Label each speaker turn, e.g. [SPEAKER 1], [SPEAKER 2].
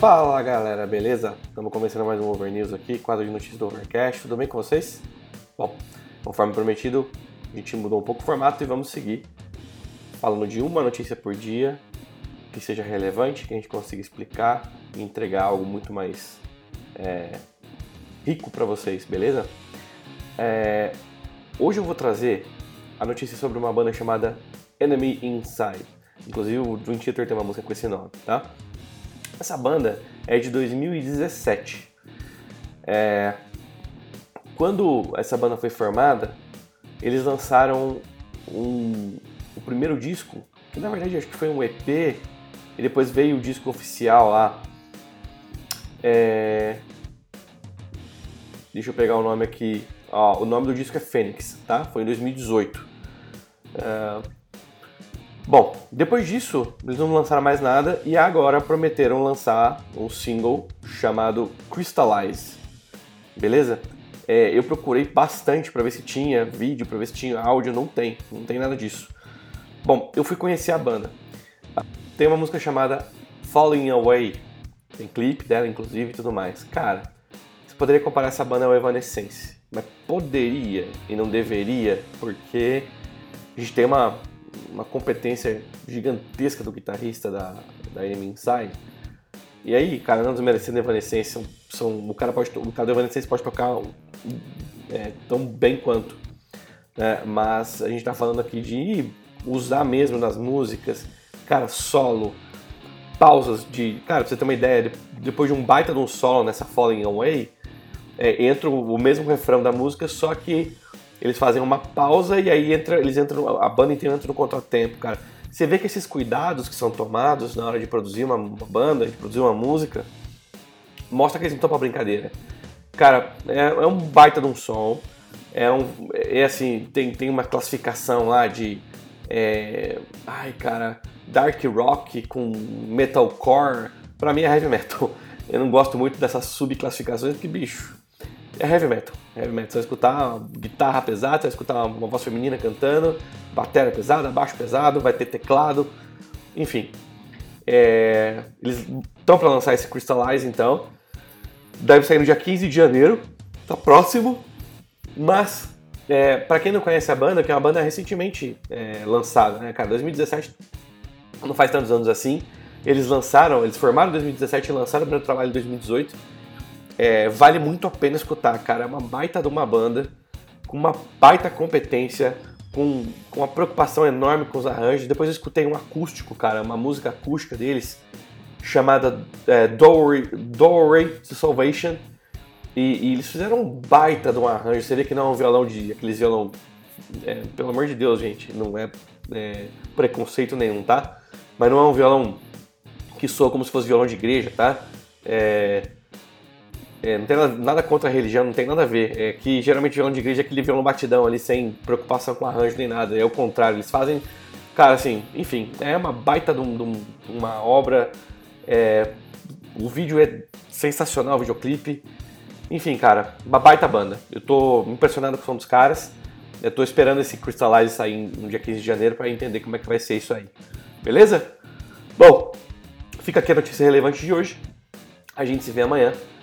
[SPEAKER 1] Fala galera, beleza? Estamos começando mais um Over News aqui, quadro de notícias do Overcast. Tudo bem com vocês? Bom, conforme prometido, a gente mudou um pouco o formato e vamos seguir falando de uma notícia por dia que seja relevante, que a gente consiga explicar e entregar algo muito mais é, rico para vocês, beleza? É, hoje eu vou trazer a notícia sobre uma banda chamada Enemy Inside. Inclusive o Dream Theater tem uma música com esse nome, tá? Essa banda é de 2017. É... Quando essa banda foi formada, eles lançaram um... o primeiro disco, que na verdade acho que foi um EP, e depois veio o disco oficial lá. É... Deixa eu pegar o nome aqui. Ó, o nome do disco é Fênix, tá? Foi em 2018. É... Bom, depois disso, eles não lançaram mais nada e agora prometeram lançar um single chamado Crystallize. Beleza? É, eu procurei bastante para ver se tinha vídeo, para ver se tinha áudio, não tem, não tem nada disso. Bom, eu fui conhecer a banda. Tem uma música chamada Falling Away, tem clipe dela inclusive e tudo mais. Cara, você poderia comparar essa banda ao Evanescence, mas poderia e não deveria, porque a gente tem uma uma competência gigantesca do guitarrista da, da Enemy Inside. E aí, cara, não desmerecendo Evanescence, são, são, o cara pode, o cara Evanescence pode tocar é, tão bem quanto. Né? Mas a gente tá falando aqui de usar mesmo nas músicas, cara, solo, pausas de. Cara, pra você ter uma ideia, depois de um baita de um solo nessa Falling Away, é, entra o mesmo refrão da música, só que eles fazem uma pausa e aí entra, eles entram, a banda inteira entra no contratempo, cara. Você vê que esses cuidados que são tomados na hora de produzir uma, banda, de produzir uma música, mostra que eles não estão pra brincadeira. Cara, é, é, um baita de um som, é um. É assim, tem, tem uma classificação lá de. É, ai, cara, dark rock com metalcore. Pra mim é heavy metal. Eu não gosto muito dessas subclassificações, porque, bicho, é heavy metal. Heavy metal. Você vai escutar guitarra pesada, você vai escutar uma voz feminina cantando, bateria pesada, baixo pesado, vai ter teclado, enfim. É, eles estão para lançar esse Crystallize então. Deve sair no dia 15 de janeiro, tá próximo. Mas, é, para quem não conhece a banda, que é uma banda recentemente é, lançada, né, cara? 2017 não faz tantos anos assim. Eles lançaram, eles formaram em 2017 e lançaram o primeiro trabalho em 2018 é, vale muito a pena escutar, cara. É uma baita de uma banda, com uma baita competência, com, com uma preocupação enorme com os arranjos. Depois eu escutei um acústico, cara, uma música acústica deles, chamada é, Doorway, to Salvation. E, e, eles fizeram um baita de um arranjo. Vê que não é um violão de. aqueles violão. É, pelo amor de Deus, gente, não é, é, preconceito nenhum, tá? Mas não é um violão que soa como se fosse violão de igreja, tá? É, é, não tem nada contra a religião, não tem nada a ver. É que geralmente violão de igreja é aquele violão batidão ali, sem preocupação com arranjo nem nada. É o contrário, eles fazem. Cara, assim, enfim, é uma baita de, um, de um, uma obra. É, o vídeo é sensacional, o videoclipe. Enfim, cara, uma baita banda. Eu tô impressionado com o som dos caras. Eu tô esperando esse Crystallize sair no dia 15 de janeiro para entender como é que vai ser isso aí. Beleza? Bom, fica aqui a notícia relevante de hoje. A gente se vê amanhã.